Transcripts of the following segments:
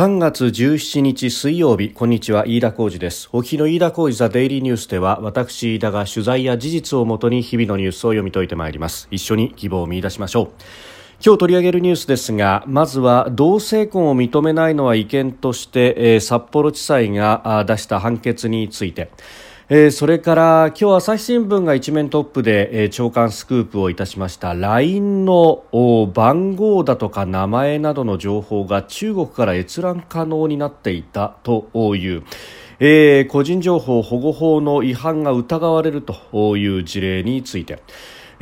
3月17日水曜日こんにちは飯田浩二です。沖の飯田浩二ザデイリーニュースでは私飯田が取材や事実をもとに日々のニュースを読み解いてまいります。一緒に希望を見出しましょう。今日取り上げるニュースですがまずは同性婚を認めないのは違憲として、えー、札幌地裁が出した判決について。えー、それから今日朝日新聞が一面トップで、えー、長官スクープをいたしました LINE の番号だとか名前などの情報が中国から閲覧可能になっていたという、えー、個人情報保護法の違反が疑われるという事例について。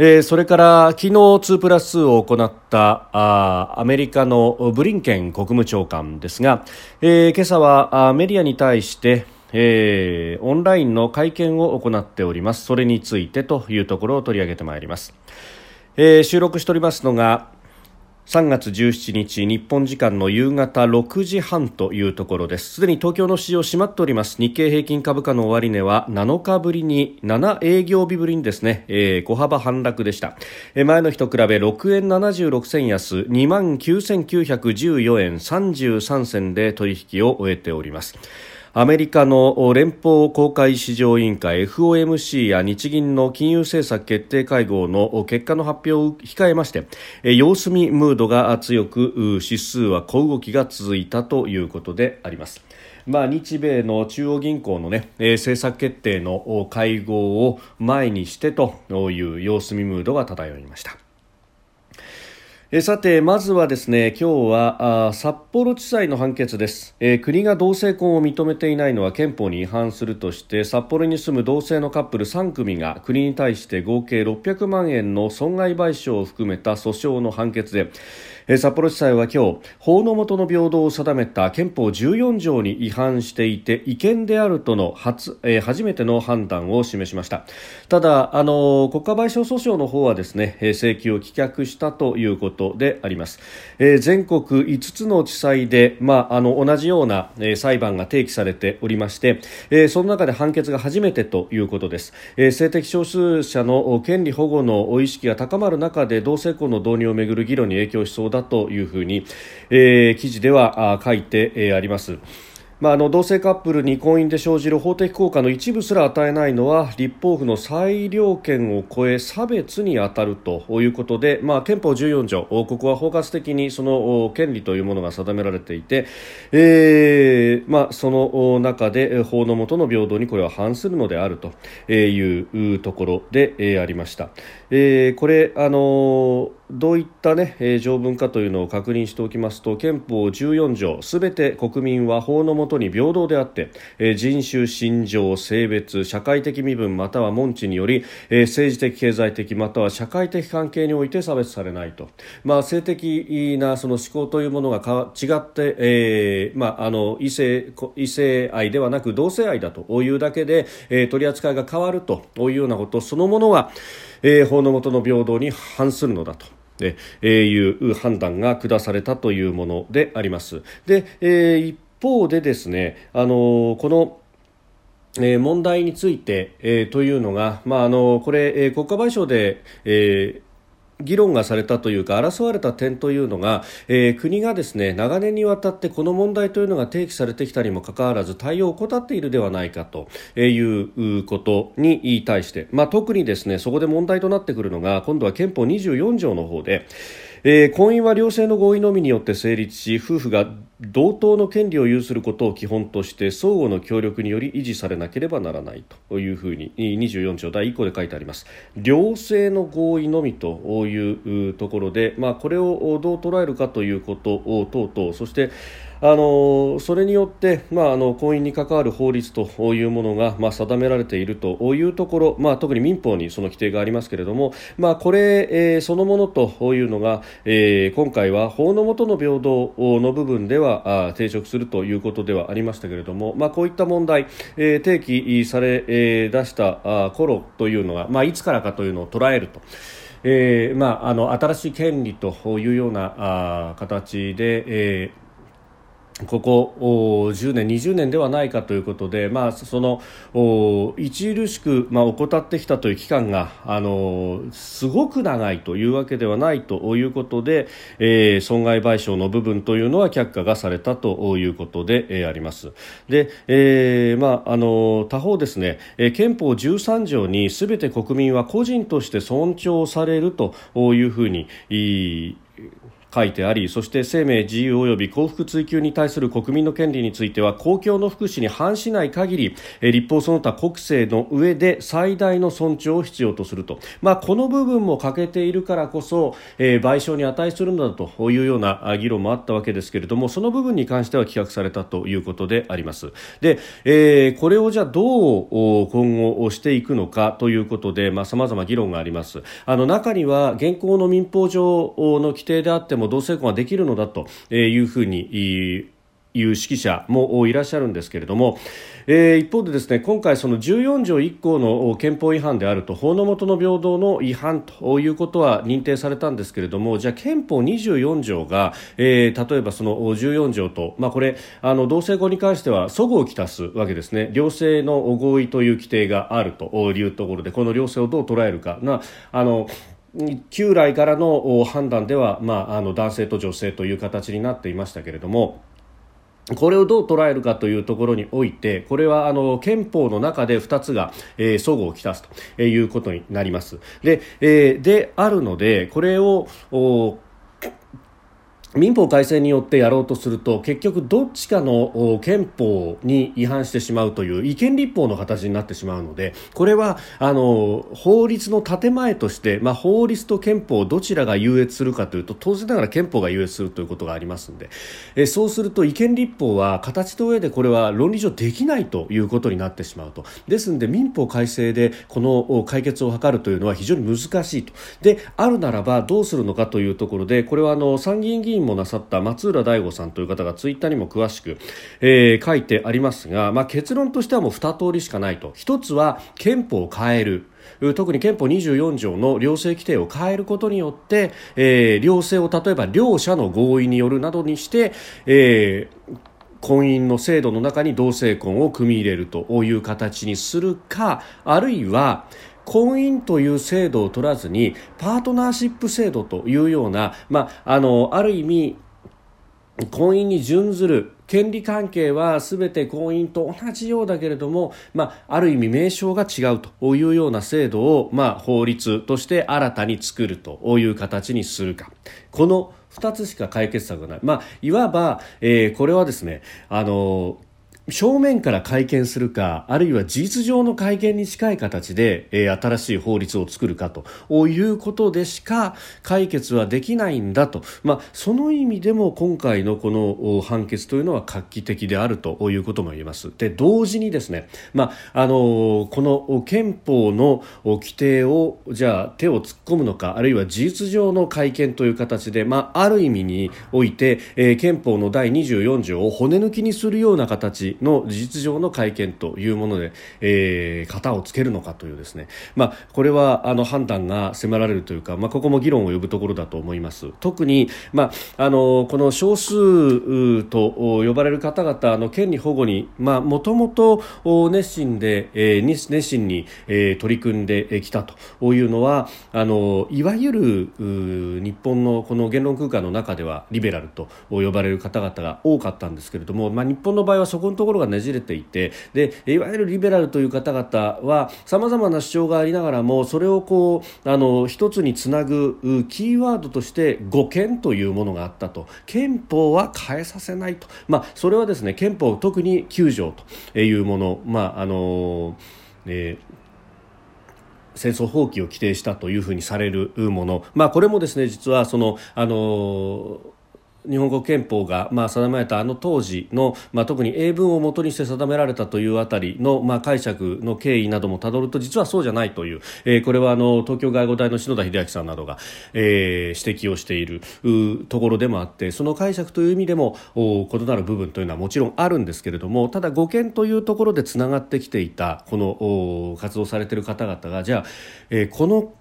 えー、それから昨日2プラス2を行ったあアメリカのブリンケン国務長官ですが、えー、今朝はメディアに対してえー、オンラインの会見を行っております。それについてというところを取り上げてまいります、えー、収録しておりますのが3月17日日本時間の夕方6時半というところです。すでに東京の市場閉まっております。日経平均株価の終値は7日ぶりに7営業日ぶりにですね、えー、小幅反落でした、えー、前の日と比べ6円76銭安2万9914円33銭で取引を終えております。アメリカの連邦公開市場委員会 FOMC や日銀の金融政策決定会合の結果の発表を控えまして様子見ムードが強く指数は小動きが続いたということであります。まあ、日米の中央銀行の、ね、政策決定の会合を前にしてという様子見ムードが漂いました。えさてまずはですね今日は札幌地裁の判決です、えー、国が同性婚を認めていないのは憲法に違反するとして札幌に住む同性のカップル3組が国に対して合計600万円の損害賠償を含めた訴訟の判決で札幌地裁は今日法の下の平等を定めた憲法14条に違反していて違憲であるとの初,、えー、初めての判断を示しました。ただあの国家賠償訴訟の方はですね請求を棄却したということとであります、えー、全国5つの地裁で、まあ、あの同じような、えー、裁判が提起されておりまして、えー、その中で判決が初めてということです、えー、性的少数者の権利保護の意識が高まる中で同性婚の導入をめぐる議論に影響しそうだというふうに、えー、記事では書いて、あります。まあ、あの同性カップルに婚姻で生じる法的効果の一部すら与えないのは立法府の裁量権を超え差別に当たるということで、まあ、憲法14条ここは包括的にその権利というものが定められていて、えーまあ、その中で法の下の平等にこれは反するのであるというところでありました。えー、これあのどういった、ね、条文かというのを確認しておきますと憲法14条すべて国民は法の下に平等であって、人種、信条、性別社会的身分または門地により、政治的、経済的または社会的関係において差別されないと、まあ、性的なその思考というものがか違って、えーまあ、あの異性異性愛ではなく同性愛だというだけで、えー、取り扱いが変わるというようなことそのものは、えー、法の下の平等に反するのだと。えー、いう判断が下されたというものであります。で、えー、一方でですね、あのこのえー、問題について、えー、というのが、まあ、あのこれ、えー、国家賠償で、えー議論がされたというか争われた点というのが、えー、国がですね長年にわたってこの問題というのが提起されてきたにもかかわらず対応を怠っているではないかということに対して、まあ、特にですねそこで問題となってくるのが今度は憲法24条の方で、えー、婚姻は両性の合意のみによって成立し夫婦が同等の権利を有することを基本として相互の協力により維持されなければならないというふうに24条第1項で書いてあります。両性の合意のみというところで、まあ、これをどう捉えるかということを等々そしてあのそれによって、まあ、あの婚姻に関わる法律というものが、まあ、定められているというところ、まあ、特に民法にその規定がありますけれども、まあ、これ、えー、そのものというのが、えー、今回は法の下の平等の部分では抵触するということではありましたけれども、まあ、こういった問題、えー、提起され、えー、出したあ頃というのが、まあ、いつからかというのを捉えると。えーまあ、あの新しい権利というようなあ形で、えーここ10年、20年ではないかということで、まあ、その著しく、まあ、怠ってきたという期間があのすごく長いというわけではないということで、えー、損害賠償の部分というのは却下がされたということで、えー、あります。で、えーまあ、あの他方ですね、憲法13条にすべて国民は個人として尊重されるというふうに書いてありそして生命自由及び幸福追求に対する国民の権利については公共の福祉に反しない限り立法その他国政の上で最大の尊重を必要とすると、まあ、この部分も欠けているからこそ、えー、賠償に値するのだというような議論もあったわけですけれどもその部分に関しては棄却されたということであります。で、えー、これをじゃあどう今後していくのかということでさまざ、ま議論があります。あの中には現行の民法上の規定であっても同性婚はできるのだというふうにいう指揮者もいらっしゃるんですけれども、えー、一方でですね今回その14条1項の憲法違反であると法の下の平等の違反ということは認定されたんですけれどもじゃあ憲法24条が、えー、例えばその14条と、まあ、これあの同性婚に関しては齟齬をきたすわけですね。両性の合意という規定があるというところでこの両性をどう捉えるか。なあの旧来からの判断では、まあ、あの男性と女性という形になっていましたけれども。これをどう捉えるかというところにおいてこれはあの憲法の中で2つが、えー、相互をきたすということになりますで,、えー、であるのでこれを民法改正によってやろうとすると結局どっちかの憲法に違反してしまうという違憲立法の形になってしまうのでこれはあの法律の建前として、まあ、法律と憲法どちらが優越するかというと当然ながら憲法が優越するということがありますので。えそうすると違憲立法は形と上でこれは論理上できないということになってしまうと。ですので民法改正でこの解決を図るというのは非常に難しいと。であるならばどうするのかというところでこれはあの参議院議員もなさった松浦大吾さんという方がツイッターにも詳しく、えー、書いてありますが、まあ、結論としてはもう2通りしかないと。1つは憲法を変える。特に憲法24条の両性規定を変えることによって、えー、両性を例えば両者の合意によるなどにして、えー婚姻の制度の中に同性婚を組み入れるという形にするかあるいは婚姻という制度を取らずにパートナーシップ制度というような、まあ、あのある意味婚姻に準ずる権利関係は全て婚姻と同じようだけれども、まあ、ある意味名称が違うというような制度を、まあ、法律として新たに作るという形にするか。この2つしか解決策がない、まあ、いわば、えー、これはですねあの正面から会見するかあるいは事実上の会見に近い形で、えー、新しい法律を作るかということでしか解決はできないんだと、まあ、その意味でも今回のこの判決というのは画期的であるということも言えます。で同時にですね、まあ、あのこの憲法の規定をじゃあ手を突っ込むのかあるいは事実上の会見という形で、まあ、ある意味において、えー、憲法の第24条を骨抜きにするような形の事実上の会見というもので、えー、型をつけるのかというですね、まあ、これはあの判断が迫られるというか、まあ、ここも議論を呼ぶところだと思います。特に、まあ、あのこの少数と呼ばれる方々の権利保護にもともと熱心で、えー、熱心に、えー、取り組んできたというのはあのいわゆる日本のこの言論空間の中ではリベラルと呼ばれる方々が多かったんですけれども、まあ、日本の場合はそこのところころがねじれていてでいわゆるリベラルという方々はさまざまな主張がありながらもそれをこうあの一つにつなぐキーワードとして護憲というものがあったと。憲法は変えさせないと、まあ、それはですね憲法特に9条というもの、まああのえー戦争放棄を規定したというふうにされるもの、まあ、これもですね実はそのあの日本国憲法が、まあ、定められたあの当時の、まあ、特に英文をもとにして定められたというあたりの、まあ、解釈の経緯などもたどると実はそうじゃないという、え、これはあの東京外語大の篠田秀明さんなどが、え、指摘をしているところでもあってその解釈という意味でも異なる部分というのはもちろんあるんですけれどもただ語憲というところでつながってきていたこの活動されている方々がじゃあ、え、この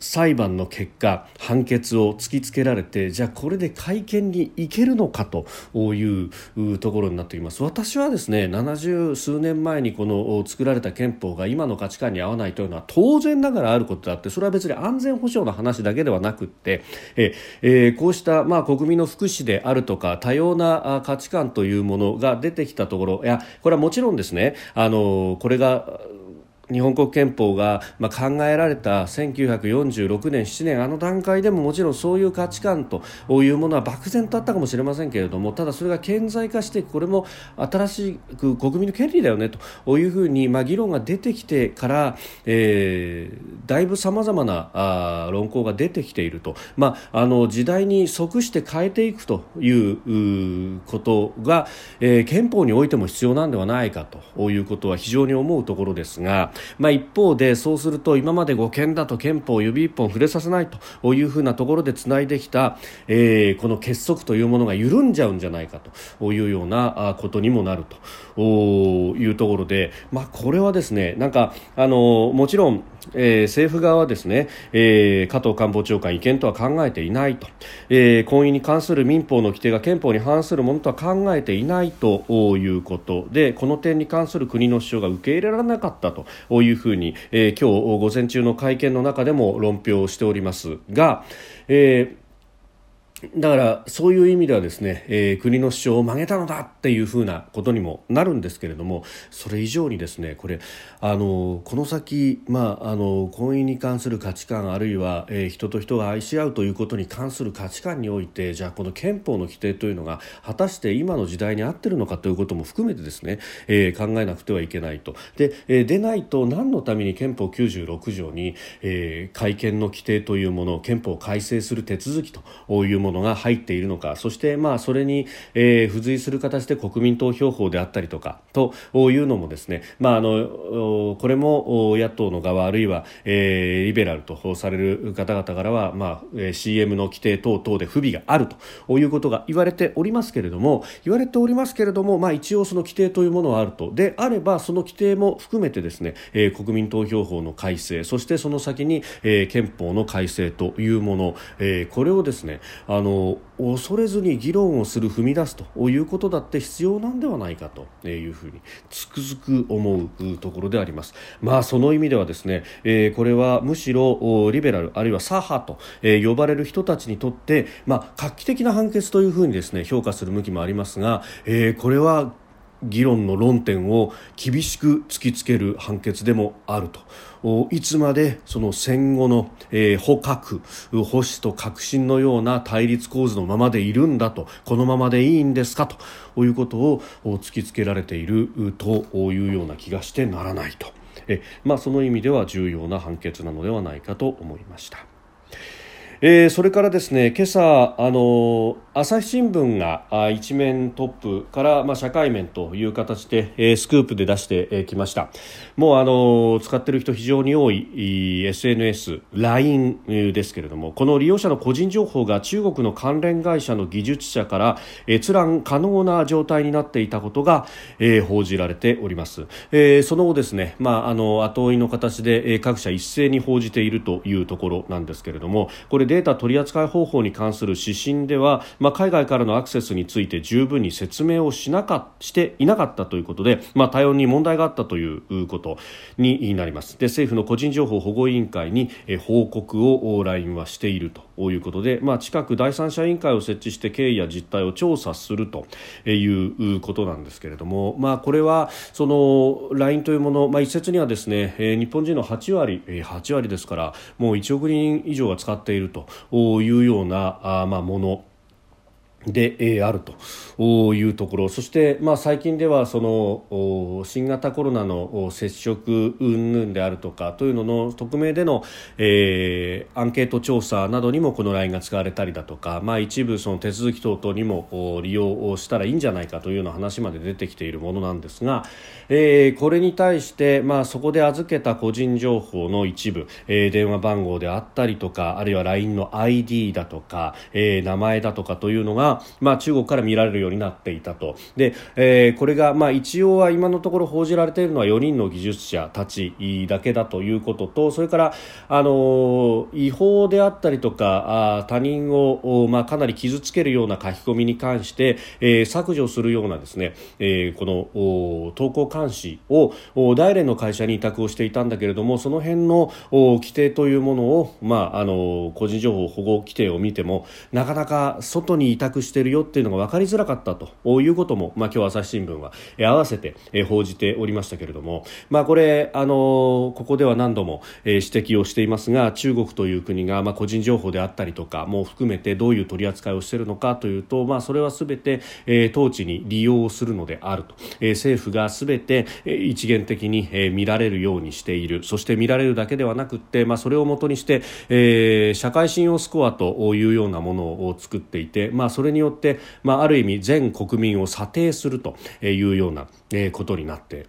裁判の結果判決を突きつけられてじゃあこれで会見に行けるのかというところになっています。私はですね70数年前にこの作られた憲法が今の価値観に合わないというのは当然ながらあることであってそれは別に安全保障の話だけではなくってえ、えー、こうしたまあ国民の福祉であるとか多様な価値観というものが出てきたところいやこれはもちろんですねあのこれが日本国憲法が、まあ、考えられた1946年、7年あの段階でももちろんそういう価値観というものは漠然とあったかもしれませんけれどもただそれが顕在化してこれも新しく国民の権利だよねというふうに、まあ、議論が出てきてから、えー、だいぶさまざまなあ論考が出てきていると、まあ、あの時代に即して変えていくということが、えー、憲法においても必要なんではないかということは非常に思うところですが。まあ、一方でそうすると今まで護憲だと憲法を指一本触れさせないというふうなところでつないできた、えー、この結束というものが緩んじゃうんじゃないかというようなことにもなるというところで、まあ、これはですねなんかあのもちろんえー、政府側はですね、えー、加藤官房長官違憲とは考えていないと、えー、婚姻に関する民法の規定が憲法に反するものとは考えていないということでこの点に関する国の主張が受け入れられなかったというふうに、えー、今日午前中の会見の中でも論評しておりますが、えーだからそういう意味ではですね、えー、国の主張を曲げたのだっていうふうなことにもなるんですけれどもそれ以上にですねこれあのこの先、まあ、あの婚姻に関する価値観あるいは、えー、人と人が愛し合うということに関する価値観においてじゃあこの憲法の規定というのが果たして今の時代に合ってるのかということも含めてですね、えー、考えなくてはいけないと。で、えー、でないと何のために憲法96条に、えー、改憲の規定というもの憲法を改正する手続きというものものが入っているのかそしてまあそれに、えー、付随する形で国民投票法であったりとかというのもですね、まあ、あのこれも野党の側あるいは、えー、リベラルとされる方々からは、まあ、CM の規定等々で不備があるということが言われておりますけれども言われておりますけれども、まあ、一応その規定というものはあると。であればその規定も含めてですね、えー、国民投票法の改正そしてその先に、えー、憲法の改正というもの、えー、これをですねあのの恐れずに議論をする踏み出すということだって必要なんではないかというふうにつくづく思うところであります。まあその意味ではですね、えー、これはむしろリベラルあるいは左派と、え、呼ばれる人たちにとってまあ画期的な判決というふうにですね評価する向きもありますが、えー、これは議論の論点を厳しく突きつける判決でもあると。いつまでその戦後の、えー、捕獲、保守と革新のような対立構図のままでいるんだと、このままでいいんですかということを突きつけられているというような気がしてならないと。えまあ、その意味では重要な判決なのではないかと思いました。えー、それからですね今朝あの朝日新聞が一面トップから、まあ、社会面という形で、えー、スクープで出してきました。もうあの使っている人非常に多い SNS、LINE ですけれどもこの利用者の個人情報が中国の関連会社の技術者から閲覧可能な状態になっていたことが、えー、報じられております、えー、その後ですね、まあ、あの後追いの形で、えー、各社一斉に報じているというところなんですけれどもこれデータ取扱方法に関する指針では、まあ、海外からのアクセスについて十分に説明をしなかしていなかったということで、まあ、対応に問題があったということになります。で政府の個人情報保護委員会に報告を LINE はしているということで、まあ、近く第三者委員会を設置して経緯や実態を調査するということなんですけれども、まあ、これはその LINE というもの、まあ、一説にはですね日本人の8割8割ですからもう1億人以上が使っているというような、まあ、もので、あると。いうところ。そして、まあ、最近ではその新型コロナの接触云々であるとかというのの匿名での、えー、アンケート調査などにもこの LINE が使われたりだとか、まあ、一部その手続き等々にも利用したらいいんじゃないかというような話まで出てきているものなんですが、えー、これに対して、まあ、そこで預けた個人情報の一部、えー、電話番号であったりとかあるいは LINE の ID だとか、えー、名前だとかというのがまあ、中国から見られるようになっていたと。で、えー、これが、まあ、一応は今のところ報じられているのは4人の技術者たちだけだということとそれから、あの違法であったりとかあ他人を、まあ、かなり傷つけるような書き込みに関して、えー、削除するようなですね、えー、この投稿監視を大連の会社に委託をしていたんだけれどもその辺の規定というものを、まあ、あの個人情報保護規定を見てもなかなか外に委託しているよっていうのが分かりづらかったと。いうことも、まあ、今日朝日新聞は、え合わせて、報じておりましたけれども、まあ、これあのここでは何度も、指摘をしていますが中国という国が、まあ、個人情報であったりとかも含めてどういう取り扱いをしているのかというと、まあ、それはすべて、え統治に利用するのであると、政府がすべて、一元的に、見られるようにしている。そして見られるだけではなくて、まあ、それをもとにして、えー、社会信用スコアというようなものを作っていて、まあ、それによって、まあ、ある意味全国民を査定するというようなことになって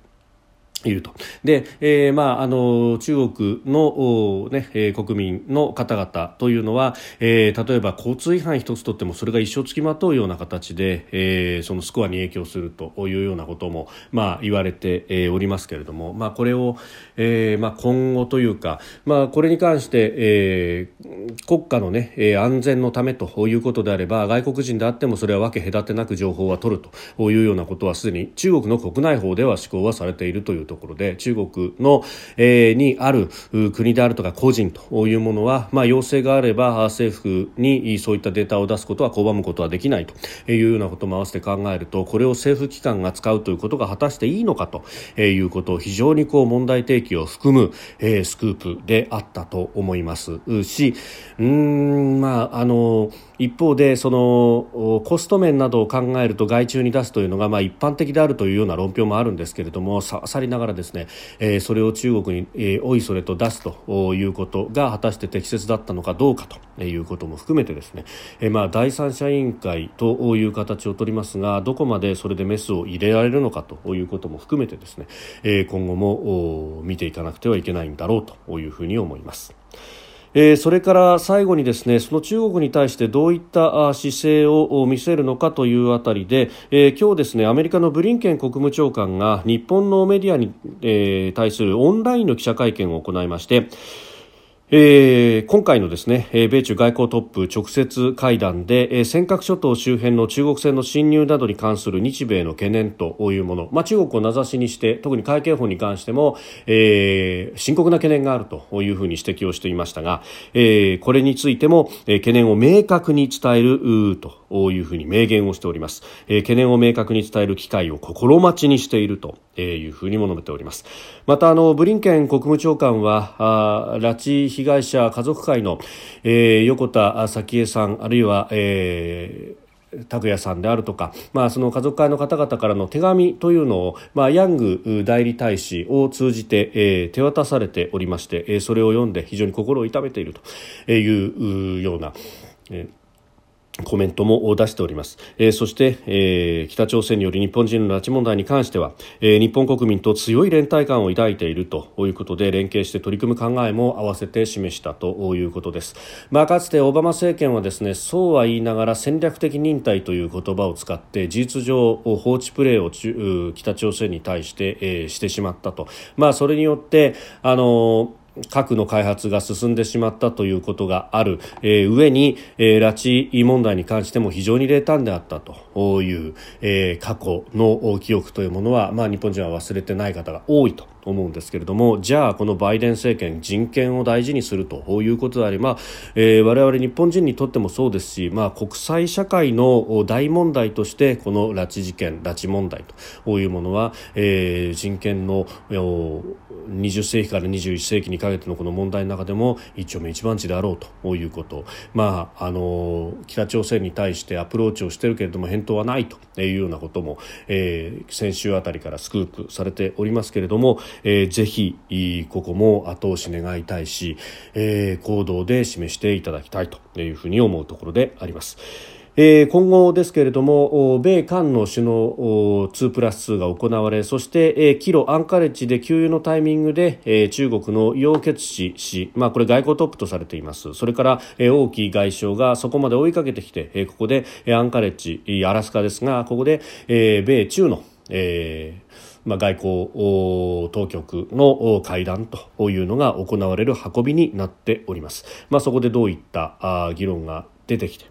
いると。で、えーまあ、あの中国の、ねえー、国民の方々というのは、えー、例えば交通違反一つとってもそれが一生つきまとうような形で、えー、そのスコアに影響するというようなことも、まあ、言われて、えー、おりますけれども、まあ、これを、えーまあ、今後というか、まあ、これに関して、えー、国家の、ね、安全のためということであれば外国人であってもそれは分け隔てなく情報は取るというようなことはすでに中国の国内法では施行はされているというところで中国の、えー、にある国であるとか個人というものは、まあ、要請があれば政府にそういったデータを出すことは拒むことはできないというようなことも合わせて考えるとこれを政府機関が使うということが果たしていいのかということを非常にこう問題提起を含む、えー、スクープであったと思います。しうんまああの一方でそのコスト面などを考えると外注に出すというのがまあ一般的であるというような論評もあるんですけれどもささりながらですね、え、それを中国に、えー、おいそれと出すということが果たして適切だったのかどうかということも含めてですね、え、まあ第三者委員会という形をとりますがどこまでそれでメスを入れられるのかということも含めてですね、え、今後も見ていかなくてはいけないんだろうというふうに思います。えー、それから最後にですねその中国に対してどういった姿勢を見せるのかというあたりで、えー、今日ですねアメリカのブリンケン国務長官が日本のメディアに、えー、対するオンラインの記者会見を行いましてえー、今回のですね、米中外交トップ直接会談で、えー、尖閣諸島周辺の中国船の侵入などに関する日米の懸念というもの、まあ、中国を名指しにして特に海警法に関しても、えー、深刻な懸念があるというふうに指摘をしていましたが、えー、これについても、えー、懸念を明確に伝えると。いうふうに明言をしております、えー、懸念を明確に伝える機会を心待ちにしているというふうにも述べております。またあのブリンケン国務長官はあ拉致被害者家族会の、えー、横田早紀江さんあるいは、えー拓也さんであるとか、まあ、その家族会の方々からの手紙というのを、まあ、ヤング代理大使を通じて、えー、手渡されておりまして、えー、それを読んで非常に心を痛めているというような、えーコメントも出しております、えー、そして、えー、北朝鮮による日本人の拉致問題に関しては、えー、日本国民と強い連帯感を抱いているということで連携して取り組む考えも合わせて示したということです、まあ、かつてオバマ政権はですねそうは言いながら戦略的忍耐という言葉を使って事実上放置プレーを北朝鮮に対して、え、してしまったと、まあ、それによってあの核の開発が進んでしまったということがある、えー、上に、えー、拉致問題に関しても非常に冷淡であったと。いう、えー、過去の記憶というものは、まあ、日本人は忘れてない方が多いと思うんですけれども。じゃあこのバイデン政権人権を大事にすると。いうことであり、まあえー、我々日本人にとってもそうですし、まあ、国際社会の大問題としてこの拉致事件拉致問題と。いうものは、えー、人権の20世紀から21世紀にかけてのこの問題の中でも一丁目一番地であろうということ、まあ、あの北朝鮮に対してアプローチをしているけれども返答はないというようなことも、えー、先週あたりからスクープされておりますけれども、えー、ぜひここも後押し願いたいし、えー、行動で示していただきたいというふうに思うところであります。えー、今後ですけれども米韓の首脳2プラス2が行われそして、えー、キロアンカレッジで給油のタイミングで、えー、中国の楊潔氏氏、まあ、これ外交トップとされていますそれから、えー、王毅外相がそこまで追いかけてきて、えー、ここで、えー、アンカレッジアラスカですがここで、えー、米中の、えーまあ、外交当局の会談というのが行われる運びになっております。まあ、そこでどういった議論が出てきて